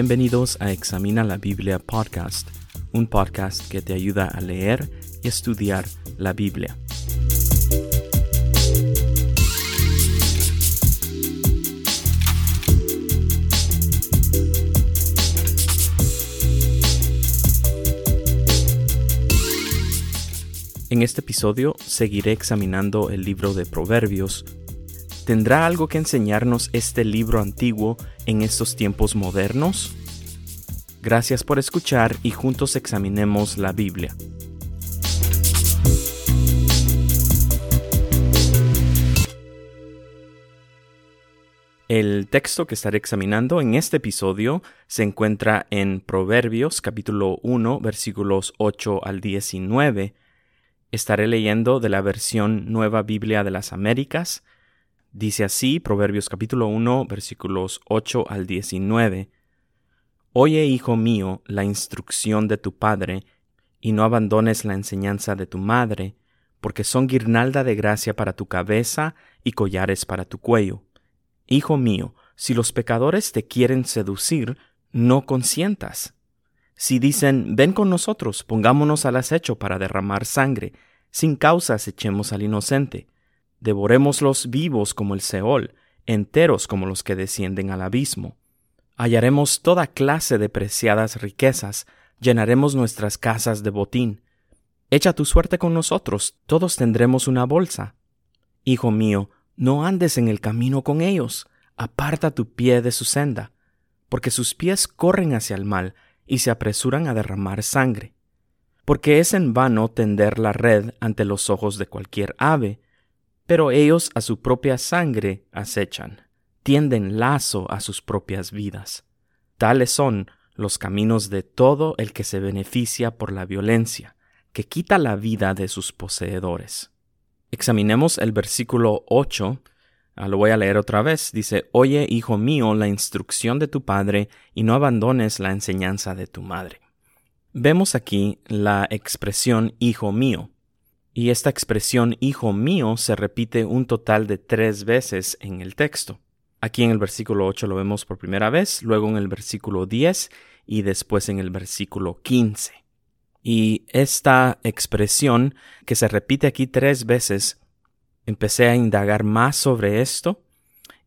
Bienvenidos a Examina la Biblia Podcast, un podcast que te ayuda a leer y estudiar la Biblia. En este episodio seguiré examinando el libro de Proverbios. ¿Tendrá algo que enseñarnos este libro antiguo en estos tiempos modernos? Gracias por escuchar y juntos examinemos la Biblia. El texto que estaré examinando en este episodio se encuentra en Proverbios capítulo 1 versículos 8 al 19 Estaré leyendo de la versión Nueva Biblia de las Américas. Dice así, Proverbios capítulo 1, versículos 8 al 19. Oye, hijo mío, la instrucción de tu padre, y no abandones la enseñanza de tu madre, porque son guirnalda de gracia para tu cabeza y collares para tu cuello. Hijo mío, si los pecadores te quieren seducir, no consientas. Si dicen, ven con nosotros, pongámonos al acecho para derramar sangre, sin causas echemos al inocente, devorémoslos vivos como el Seol, enteros como los que descienden al abismo. Hallaremos toda clase de preciadas riquezas, llenaremos nuestras casas de botín. Echa tu suerte con nosotros, todos tendremos una bolsa. Hijo mío, no andes en el camino con ellos, aparta tu pie de su senda, porque sus pies corren hacia el mal, y se apresuran a derramar sangre. Porque es en vano tender la red ante los ojos de cualquier ave, pero ellos a su propia sangre acechan, tienden lazo a sus propias vidas. Tales son los caminos de todo el que se beneficia por la violencia, que quita la vida de sus poseedores. Examinemos el versículo 8 Ah, lo voy a leer otra vez. Dice, Oye, hijo mío, la instrucción de tu padre, y no abandones la enseñanza de tu madre. Vemos aquí la expresión hijo mío. Y esta expresión hijo mío se repite un total de tres veces en el texto. Aquí en el versículo 8 lo vemos por primera vez, luego en el versículo 10 y después en el versículo 15. Y esta expresión que se repite aquí tres veces empecé a indagar más sobre esto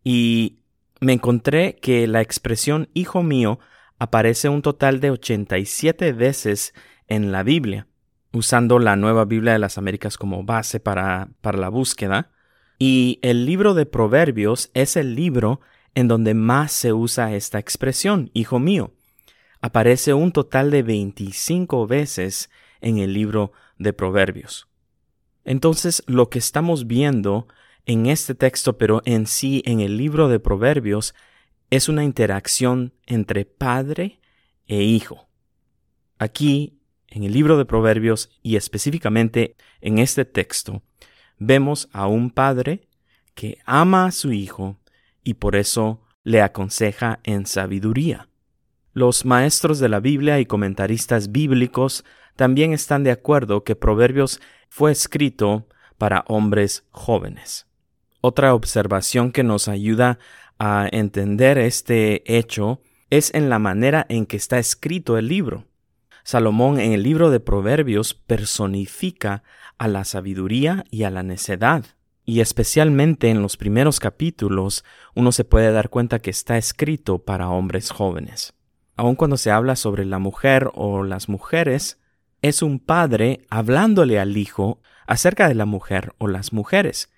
y me encontré que la expresión hijo mío aparece un total de 87 veces en la Biblia, usando la nueva Biblia de las Américas como base para, para la búsqueda. Y el libro de Proverbios es el libro en donde más se usa esta expresión, hijo mío. Aparece un total de 25 veces en el libro de Proverbios. Entonces, lo que estamos viendo en este texto, pero en sí en el libro de Proverbios, es una interacción entre padre e hijo. Aquí, en el libro de Proverbios y específicamente en este texto, vemos a un padre que ama a su hijo y por eso le aconseja en sabiduría. Los maestros de la Biblia y comentaristas bíblicos también están de acuerdo que Proverbios fue escrito para hombres jóvenes. Otra observación que nos ayuda a entender este hecho es en la manera en que está escrito el libro. Salomón en el libro de Proverbios personifica a la sabiduría y a la necedad. Y especialmente en los primeros capítulos uno se puede dar cuenta que está escrito para hombres jóvenes. Aun cuando se habla sobre la mujer o las mujeres, es un padre hablándole al hijo acerca de la mujer o las mujeres.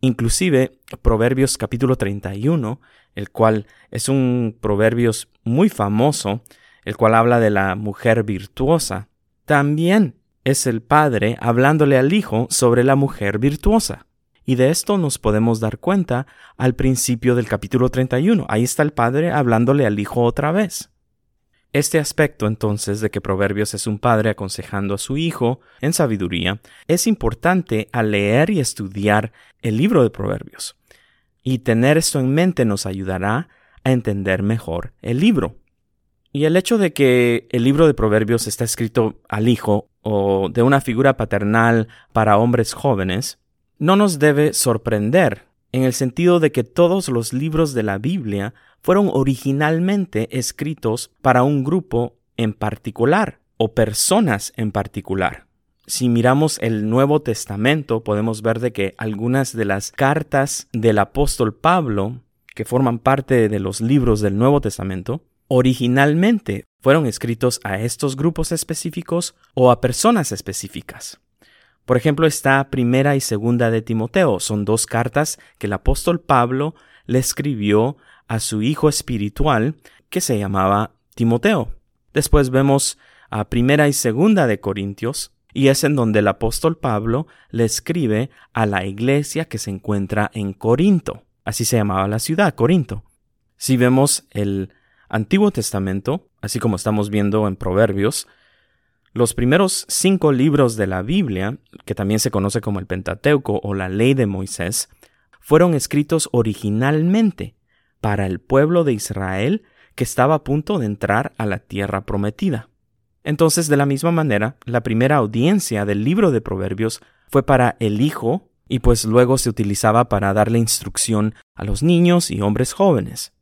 Inclusive Proverbios capítulo 31, el cual es un proverbios muy famoso, el cual habla de la mujer virtuosa, también es el padre hablándole al hijo sobre la mujer virtuosa. Y de esto nos podemos dar cuenta al principio del capítulo 31. Ahí está el padre hablándole al hijo otra vez. Este aspecto entonces de que Proverbios es un padre aconsejando a su hijo en sabiduría es importante al leer y estudiar el libro de Proverbios. Y tener esto en mente nos ayudará a entender mejor el libro. Y el hecho de que el libro de Proverbios está escrito al hijo o de una figura paternal para hombres jóvenes no nos debe sorprender en el sentido de que todos los libros de la Biblia fueron originalmente escritos para un grupo en particular o personas en particular. Si miramos el Nuevo Testamento, podemos ver de que algunas de las cartas del apóstol Pablo, que forman parte de los libros del Nuevo Testamento, originalmente fueron escritos a estos grupos específicos o a personas específicas. Por ejemplo, está Primera y Segunda de Timoteo. Son dos cartas que el apóstol Pablo le escribió a su hijo espiritual que se llamaba Timoteo. Después vemos a Primera y Segunda de Corintios, y es en donde el apóstol Pablo le escribe a la iglesia que se encuentra en Corinto. Así se llamaba la ciudad, Corinto. Si vemos el Antiguo Testamento, así como estamos viendo en Proverbios, los primeros cinco libros de la Biblia, que también se conoce como el Pentateuco o la ley de Moisés, fueron escritos originalmente para el pueblo de Israel que estaba a punto de entrar a la tierra prometida. Entonces, de la misma manera, la primera audiencia del libro de Proverbios fue para el hijo y pues luego se utilizaba para darle instrucción a los niños y hombres jóvenes.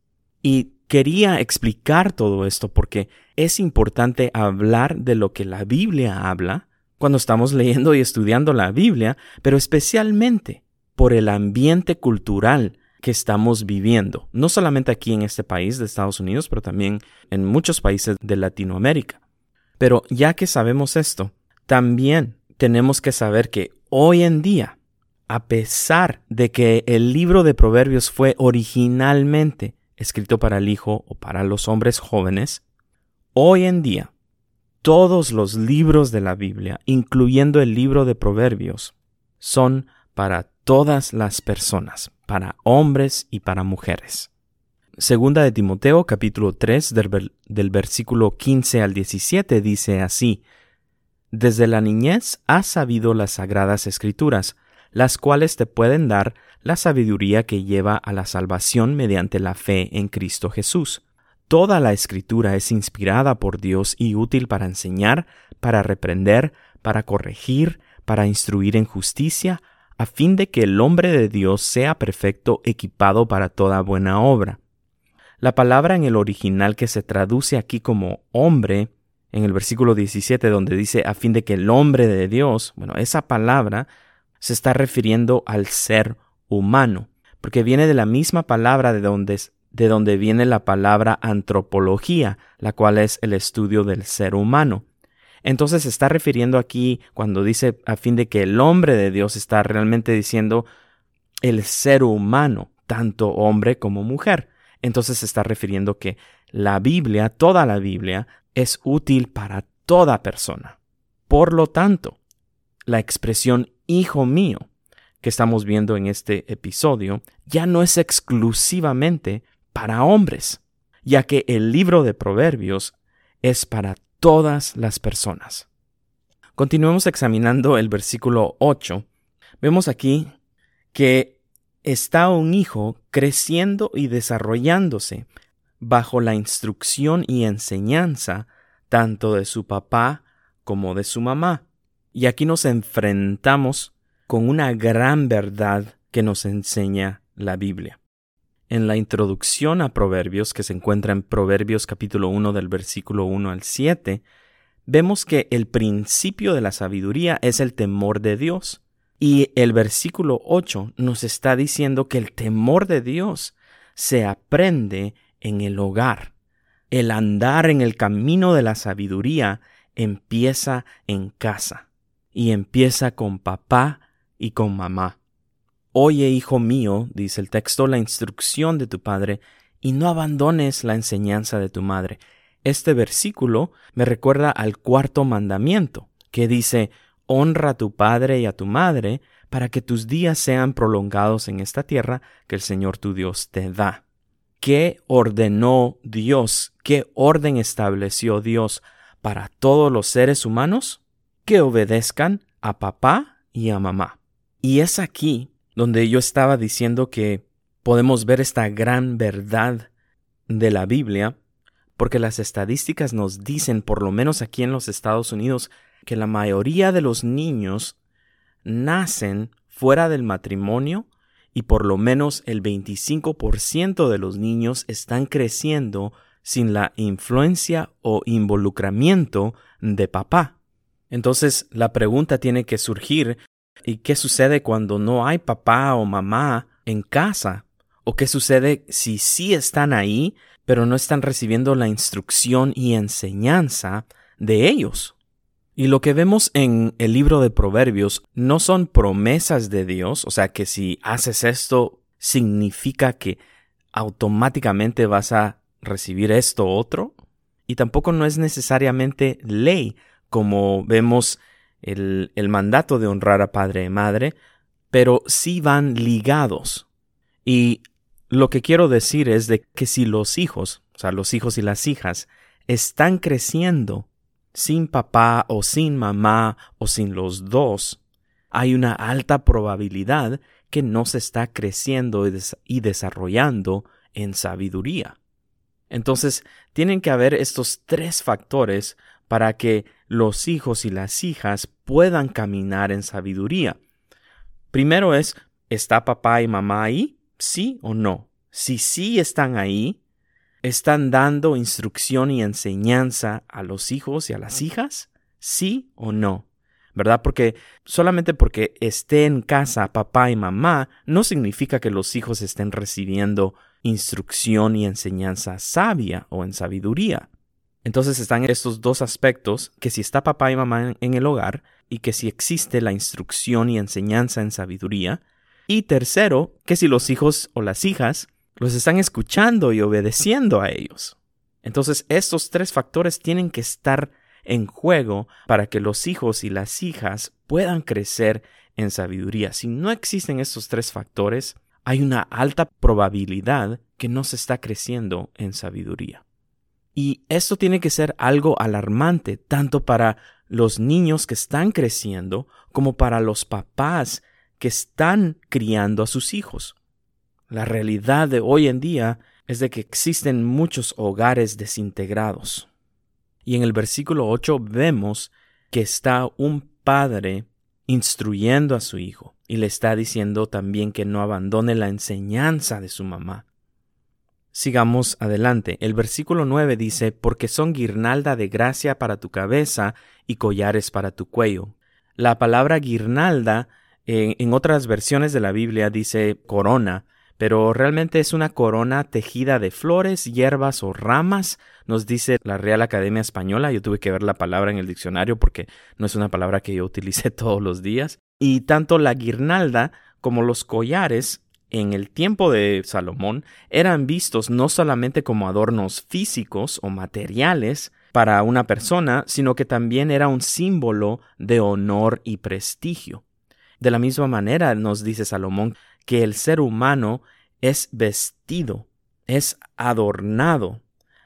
Y quería explicar todo esto porque es importante hablar de lo que la Biblia habla cuando estamos leyendo y estudiando la Biblia, pero especialmente por el ambiente cultural que estamos viviendo, no solamente aquí en este país de Estados Unidos, pero también en muchos países de Latinoamérica. Pero ya que sabemos esto, también tenemos que saber que hoy en día, a pesar de que el libro de Proverbios fue originalmente escrito para el hijo o para los hombres jóvenes, hoy en día todos los libros de la Biblia, incluyendo el libro de Proverbios, son para todas las personas, para hombres y para mujeres. Segunda de Timoteo capítulo 3 del, versículo 15 al 17 dice así, Desde la niñez has sabido las sagradas escrituras, las cuales te pueden dar la sabiduría que lleva a la salvación mediante la fe en Cristo Jesús. Toda la escritura es inspirada por Dios y útil para enseñar, para reprender, para corregir, para instruir en justicia, a fin de que el hombre de Dios sea perfecto, equipado para toda buena obra. La palabra en el original que se traduce aquí como hombre, en el versículo 17 donde dice a fin de que el hombre de Dios, bueno, esa palabra se está refiriendo al ser humano, porque viene de la misma palabra de donde, de donde viene la palabra antropología, la cual es el estudio del ser humano. Entonces se está refiriendo aquí, cuando dice a fin de que el hombre de Dios está realmente diciendo el ser humano, tanto hombre como mujer. Entonces se está refiriendo que la Biblia, toda la Biblia, es útil para toda persona. Por lo tanto, la expresión hijo mío que estamos viendo en este episodio ya no es exclusivamente para hombres, ya que el libro de Proverbios es para todas las personas. Continuemos examinando el versículo 8. Vemos aquí que está un hijo creciendo y desarrollándose bajo la instrucción y enseñanza tanto de su papá como de su mamá. Y aquí nos enfrentamos con una gran verdad que nos enseña la Biblia. En la introducción a Proverbios, que se encuentra en Proverbios capítulo 1 del versículo 1 al 7, vemos que el principio de la sabiduría es el temor de Dios. Y el versículo 8 nos está diciendo que el temor de Dios se aprende en el hogar. El andar en el camino de la sabiduría empieza en casa y empieza con papá y con mamá. Oye, hijo mío, dice el texto, la instrucción de tu padre, y no abandones la enseñanza de tu madre. Este versículo me recuerda al cuarto mandamiento, que dice, honra a tu padre y a tu madre, para que tus días sean prolongados en esta tierra que el Señor tu Dios te da. ¿Qué ordenó Dios? ¿Qué orden estableció Dios para todos los seres humanos? Que obedezcan a papá y a mamá. Y es aquí donde yo estaba diciendo que podemos ver esta gran verdad de la Biblia, porque las estadísticas nos dicen, por lo menos aquí en los Estados Unidos, que la mayoría de los niños nacen fuera del matrimonio y por lo menos el 25% de los niños están creciendo sin la influencia o involucramiento de papá. Entonces la pregunta tiene que surgir ¿y qué sucede cuando no hay papá o mamá en casa? ¿O qué sucede si sí están ahí, pero no están recibiendo la instrucción y enseñanza de ellos? Y lo que vemos en el libro de Proverbios no son promesas de Dios, o sea que si haces esto significa que automáticamente vas a recibir esto otro, y tampoco no es necesariamente ley, como vemos el, el mandato de honrar a padre y madre, pero sí van ligados. Y lo que quiero decir es de que si los hijos, o sea, los hijos y las hijas, están creciendo sin papá o sin mamá o sin los dos, hay una alta probabilidad que no se está creciendo y, desarrollando en sabiduría. Entonces, tienen que haber estos tres factores para que los hijos y las hijas puedan caminar en sabiduría. Primero es, ¿está papá y mamá ahí? ¿Sí o no? Si sí están ahí, ¿están dando instrucción y enseñanza a los hijos y a las hijas? ¿Sí o no? ¿Verdad? Porque solamente porque esté en casa papá y mamá no significa que los hijos estén recibiendo instrucción y enseñanza sabia o en sabiduría. Entonces están estos dos aspectos, que si está papá y mamá en el hogar y que si existe la instrucción y enseñanza en sabiduría. Y tercero, que si los hijos o las hijas los están escuchando y obedeciendo a ellos. Entonces estos tres factores tienen que estar en juego para que los hijos y las hijas puedan crecer en sabiduría. Si no existen estos tres factores, hay una alta probabilidad que no se está creciendo en sabiduría. Y esto tiene que ser algo alarmante, tanto para los niños que están creciendo como para los papás que están criando a sus hijos. La realidad de hoy en día es de que existen muchos hogares desintegrados. Y en el versículo 8 vemos que está un padre instruyendo a su hijo y le está diciendo también que no abandone la enseñanza de su mamá. Sigamos adelante. El versículo 9 dice, porque son guirnalda de gracia para tu cabeza y collares para tu cuello. La palabra guirnalda en otras versiones de la Biblia dice corona, pero realmente es una corona tejida de flores, hierbas o ramas, nos dice la Real Academia Española. Yo tuve que ver la palabra en el diccionario porque no es una palabra que yo utilicé todos los días. Y tanto la guirnalda como los collares en el tiempo de Salomón eran vistos no solamente como adornos físicos o materiales para una persona, sino que también era un símbolo de honor y prestigio. De la misma manera nos dice Salomón que el ser humano es vestido, es adornado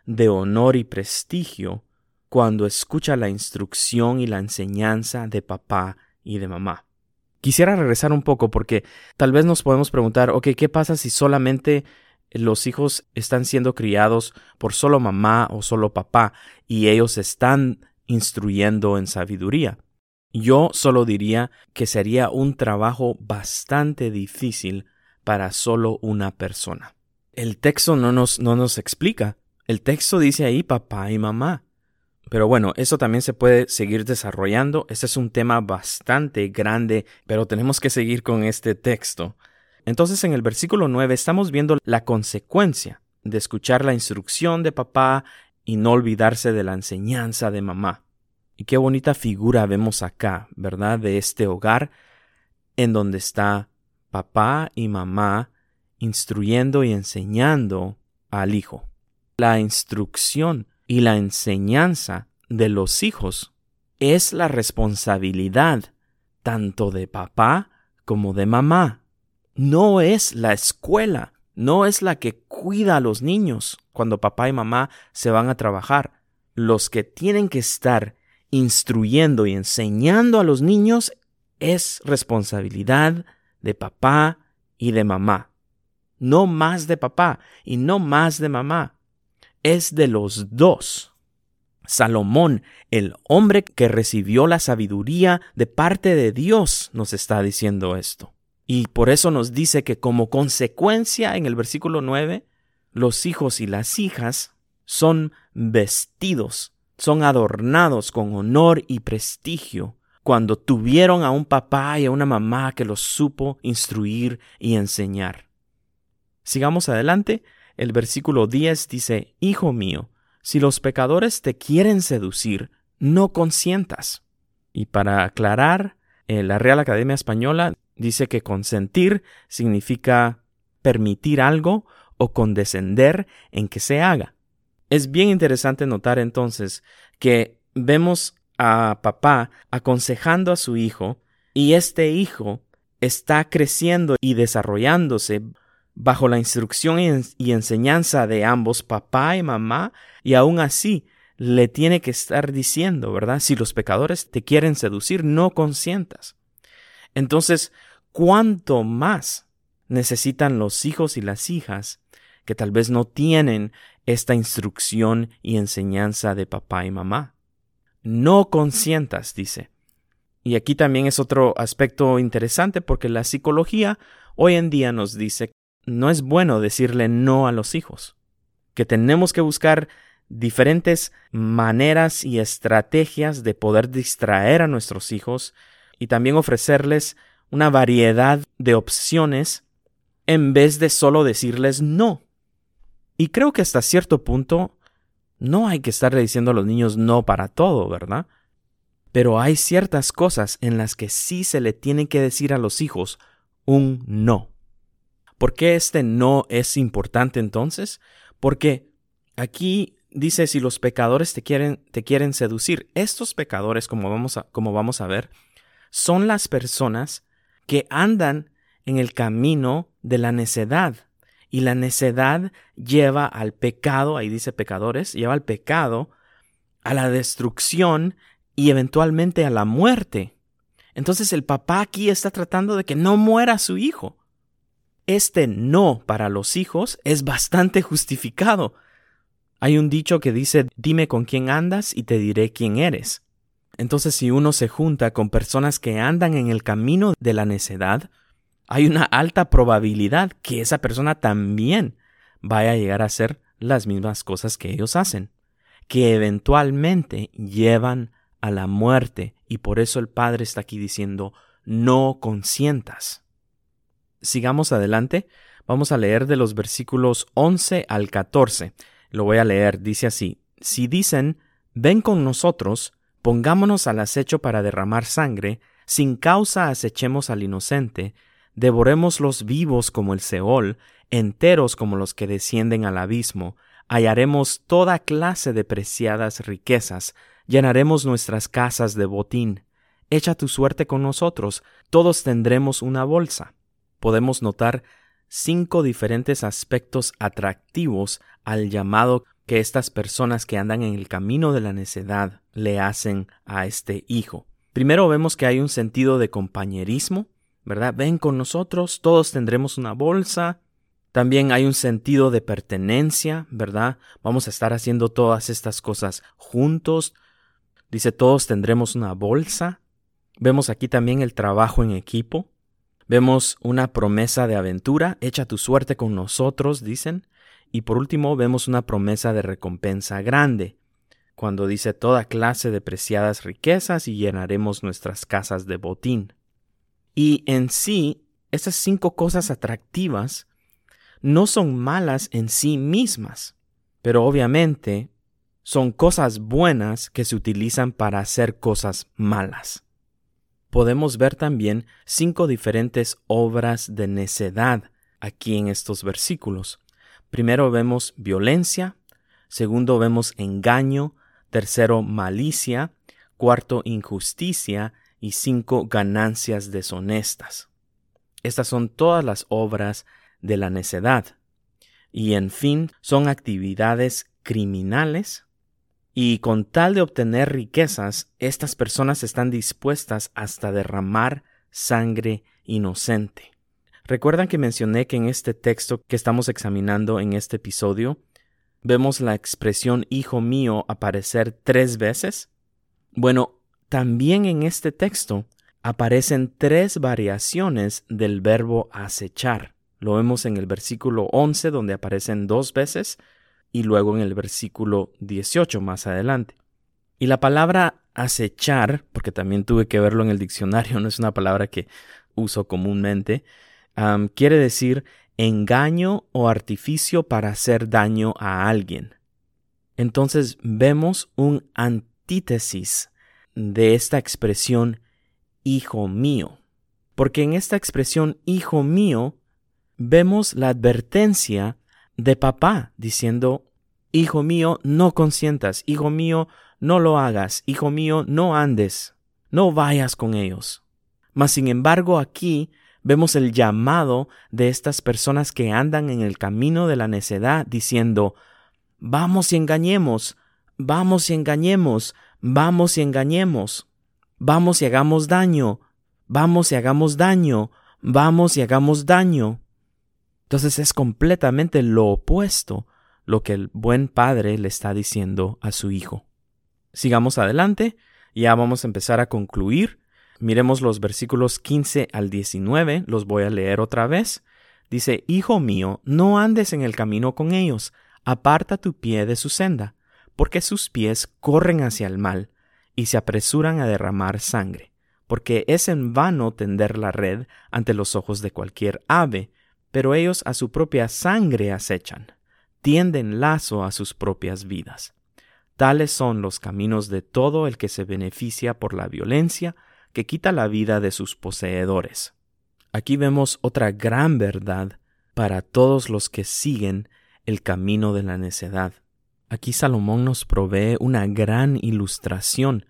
de honor y prestigio cuando escucha la instrucción y la enseñanza de papá y de mamá. Quisiera regresar un poco porque tal vez nos podemos preguntar, ok, ¿qué pasa si solamente los hijos están siendo criados por solo mamá o solo papá y ellos están instruyendo en sabiduría? Yo solo diría que sería un trabajo bastante difícil para solo una persona. El texto no nos, no nos explica. El texto dice ahí papá y mamá. Pero bueno, eso también se puede seguir desarrollando. Este es un tema bastante grande, pero tenemos que seguir con este texto. Entonces en el versículo 9 estamos viendo la consecuencia de escuchar la instrucción de papá y no olvidarse de la enseñanza de mamá. Y qué bonita figura vemos acá, ¿verdad? De este hogar en donde está papá y mamá instruyendo y enseñando al hijo. La instrucción y la enseñanza de los hijos es la responsabilidad tanto de papá como de mamá. No es la escuela, no es la que cuida a los niños cuando papá y mamá se van a trabajar. Los que tienen que estar instruyendo y enseñando a los niños es responsabilidad de papá y de mamá. No más de papá y no más de mamá es de los dos. Salomón, el hombre que recibió la sabiduría de parte de Dios, nos está diciendo esto. Y por eso nos dice que como consecuencia en el versículo 9, los hijos y las hijas son vestidos, son adornados con honor y prestigio cuando tuvieron a un papá y a una mamá que los supo instruir y enseñar. Sigamos adelante. El versículo 10 dice, Hijo mío, si los pecadores te quieren seducir, no consientas. Y para aclarar, eh, la Real Academia Española dice que consentir significa permitir algo o condescender en que se haga. Es bien interesante notar entonces que vemos a papá aconsejando a su hijo y este hijo está creciendo y desarrollándose bajo la instrucción y enseñanza de ambos, papá y mamá, y aún así le tiene que estar diciendo, ¿verdad? Si los pecadores te quieren seducir, no consientas. Entonces, ¿cuánto más necesitan los hijos y las hijas que tal vez no tienen esta instrucción y enseñanza de papá y mamá? No consientas, dice. Y aquí también es otro aspecto interesante porque la psicología hoy en día nos dice no es bueno decirle no a los hijos, que tenemos que buscar diferentes maneras y estrategias de poder distraer a nuestros hijos y también ofrecerles una variedad de opciones en vez de solo decirles no. Y creo que hasta cierto punto no hay que estarle diciendo a los niños no para todo, ¿verdad? Pero hay ciertas cosas en las que sí se le tiene que decir a los hijos un no. ¿Por qué este no es importante entonces? Porque aquí dice si los pecadores te quieren, te quieren seducir. Estos pecadores, como vamos, a, como vamos a ver, son las personas que andan en el camino de la necedad. Y la necedad lleva al pecado, ahí dice pecadores, lleva al pecado, a la destrucción y eventualmente a la muerte. Entonces el papá aquí está tratando de que no muera su hijo. Este no para los hijos es bastante justificado. Hay un dicho que dice dime con quién andas y te diré quién eres. Entonces si uno se junta con personas que andan en el camino de la necedad, hay una alta probabilidad que esa persona también vaya a llegar a hacer las mismas cosas que ellos hacen, que eventualmente llevan a la muerte y por eso el Padre está aquí diciendo no consientas sigamos adelante, vamos a leer de los versículos 11 al 14. Lo voy a leer, dice así, si dicen, ven con nosotros, pongámonos al acecho para derramar sangre, sin causa acechemos al inocente, devoremos los vivos como el Seol, enteros como los que descienden al abismo, hallaremos toda clase de preciadas riquezas, llenaremos nuestras casas de botín. Echa tu suerte con nosotros, todos tendremos una bolsa podemos notar cinco diferentes aspectos atractivos al llamado que estas personas que andan en el camino de la necedad le hacen a este hijo. Primero vemos que hay un sentido de compañerismo, ¿verdad? Ven con nosotros, todos tendremos una bolsa. También hay un sentido de pertenencia, ¿verdad? Vamos a estar haciendo todas estas cosas juntos. Dice, todos tendremos una bolsa. Vemos aquí también el trabajo en equipo. Vemos una promesa de aventura, echa tu suerte con nosotros, dicen. Y por último vemos una promesa de recompensa grande, cuando dice toda clase de preciadas riquezas y llenaremos nuestras casas de botín. Y en sí, esas cinco cosas atractivas no son malas en sí mismas, pero obviamente son cosas buenas que se utilizan para hacer cosas malas podemos ver también cinco diferentes obras de necedad aquí en estos versículos. Primero vemos violencia, segundo vemos engaño, tercero malicia, cuarto injusticia y cinco ganancias deshonestas. Estas son todas las obras de la necedad. Y en fin, son actividades criminales y con tal de obtener riquezas, estas personas están dispuestas hasta derramar sangre inocente. ¿Recuerdan que mencioné que en este texto que estamos examinando en este episodio, vemos la expresión hijo mío aparecer tres veces? Bueno, también en este texto aparecen tres variaciones del verbo acechar. Lo vemos en el versículo 11 donde aparecen dos veces y luego en el versículo 18 más adelante. Y la palabra acechar, porque también tuve que verlo en el diccionario, no es una palabra que uso comúnmente, quiere decir engaño o artificio para hacer daño a alguien. Entonces vemos un antítesis de esta expresión hijo mío. Porque en esta expresión hijo mío vemos la advertencia de papá diciendo, hijo mío, no consientas, hijo mío, no lo hagas, hijo mío, no andes, no vayas con ellos. Mas sin embargo aquí vemos el llamado de estas personas que andan en el camino de la necedad diciendo, vamos y engañemos, vamos y engañemos, vamos y engañemos. Vamos y hagamos daño, vamos y hagamos daño, vamos y hagamos daño. Entonces es completamente lo opuesto lo que el buen padre le está diciendo a su hijo. Sigamos adelante, ya vamos a empezar a concluir. Miremos los versículos 15 al 19, los voy a leer otra vez. Dice, Hijo mío, no andes en el camino con ellos, aparta tu pie de su senda, porque sus pies corren hacia el mal y se apresuran a derramar sangre, porque es en vano tender la red ante los ojos de cualquier ave, pero ellos a su propia sangre acechan, tienden lazo a sus propias vidas. Tales son los caminos de todo el que se beneficia por la violencia, que quita la vida de sus poseedores. Aquí vemos otra gran verdad para todos los que siguen el camino de la necedad. Aquí Salomón nos provee una gran ilustración.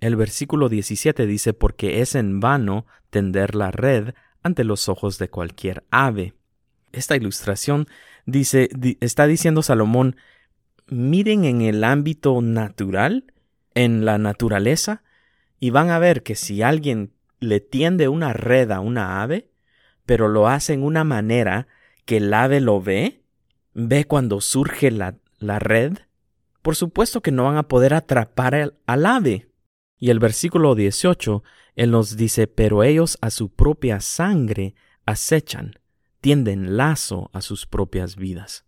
El versículo 17 dice, porque es en vano tender la red ante los ojos de cualquier ave. Esta ilustración dice, está diciendo Salomón, miren en el ámbito natural, en la naturaleza, y van a ver que si alguien le tiende una red a una ave, pero lo hace en una manera que el ave lo ve, ve cuando surge la, la red, por supuesto que no van a poder atrapar al, ave. Y el versículo 18, él nos dice, pero ellos a su propia sangre acechan, tienden lazo a sus propias vidas.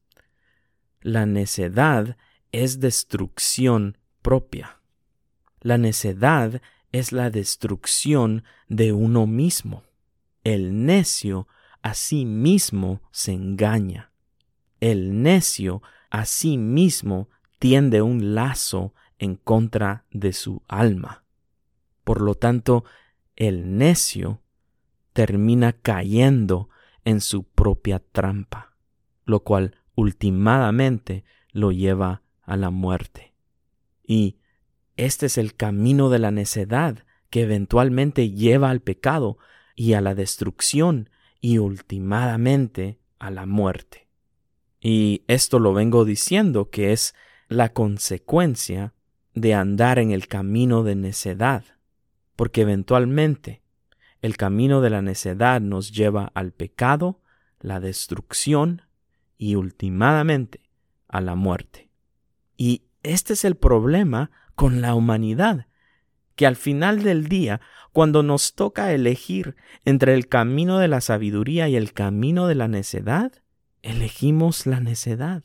La necedad es destrucción propia. La necedad es la destrucción de uno mismo. El necio a sí mismo se engaña. El necio a sí mismo tiende un lazo en contra de su alma. Por lo tanto, el necio termina cayendo en su propia trampa, lo cual ultimadamente lo lleva a la muerte. Y este es el camino de la necedad que eventualmente lleva al pecado y a la destrucción y ultimadamente a la muerte. Y esto lo vengo diciendo que es la consecuencia de andar en el camino de necedad, porque eventualmente el camino de la necedad nos lleva al pecado, la destrucción y ultimadamente a la muerte. Y este es el problema con la humanidad, que al final del día, cuando nos toca elegir entre el camino de la sabiduría y el camino de la necedad, elegimos la necedad.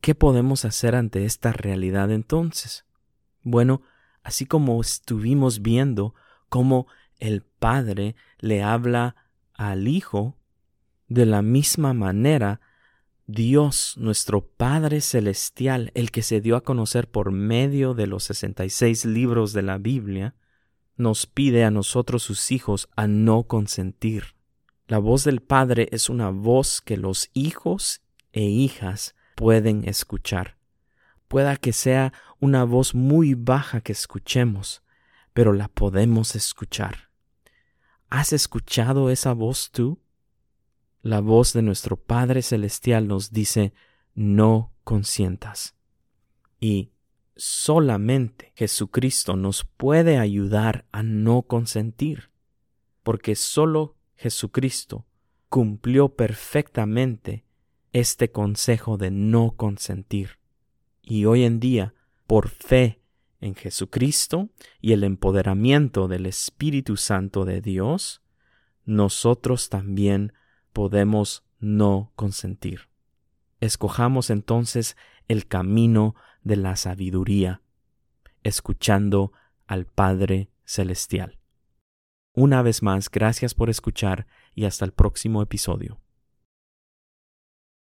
¿Qué podemos hacer ante esta realidad entonces? Bueno, así como estuvimos viendo cómo el Padre le habla al Hijo, de la misma manera, Dios, nuestro Padre Celestial, el que se dio a conocer por medio de los sesenta y seis libros de la Biblia, nos pide a nosotros sus hijos a no consentir. La voz del Padre es una voz que los hijos e hijas pueden escuchar. Pueda que sea una voz muy baja que escuchemos, pero la podemos escuchar. ¿Has escuchado esa voz tú? La voz de nuestro Padre Celestial nos dice, no consientas. Y solamente Jesucristo nos puede ayudar a no consentir, porque solo Jesucristo cumplió perfectamente este consejo de no consentir. Y hoy en día, por fe en Jesucristo y el empoderamiento del Espíritu Santo de Dios, nosotros también podemos no consentir. Escojamos entonces el camino de la sabiduría, escuchando al Padre Celestial. Una vez más, gracias por escuchar y hasta el próximo episodio.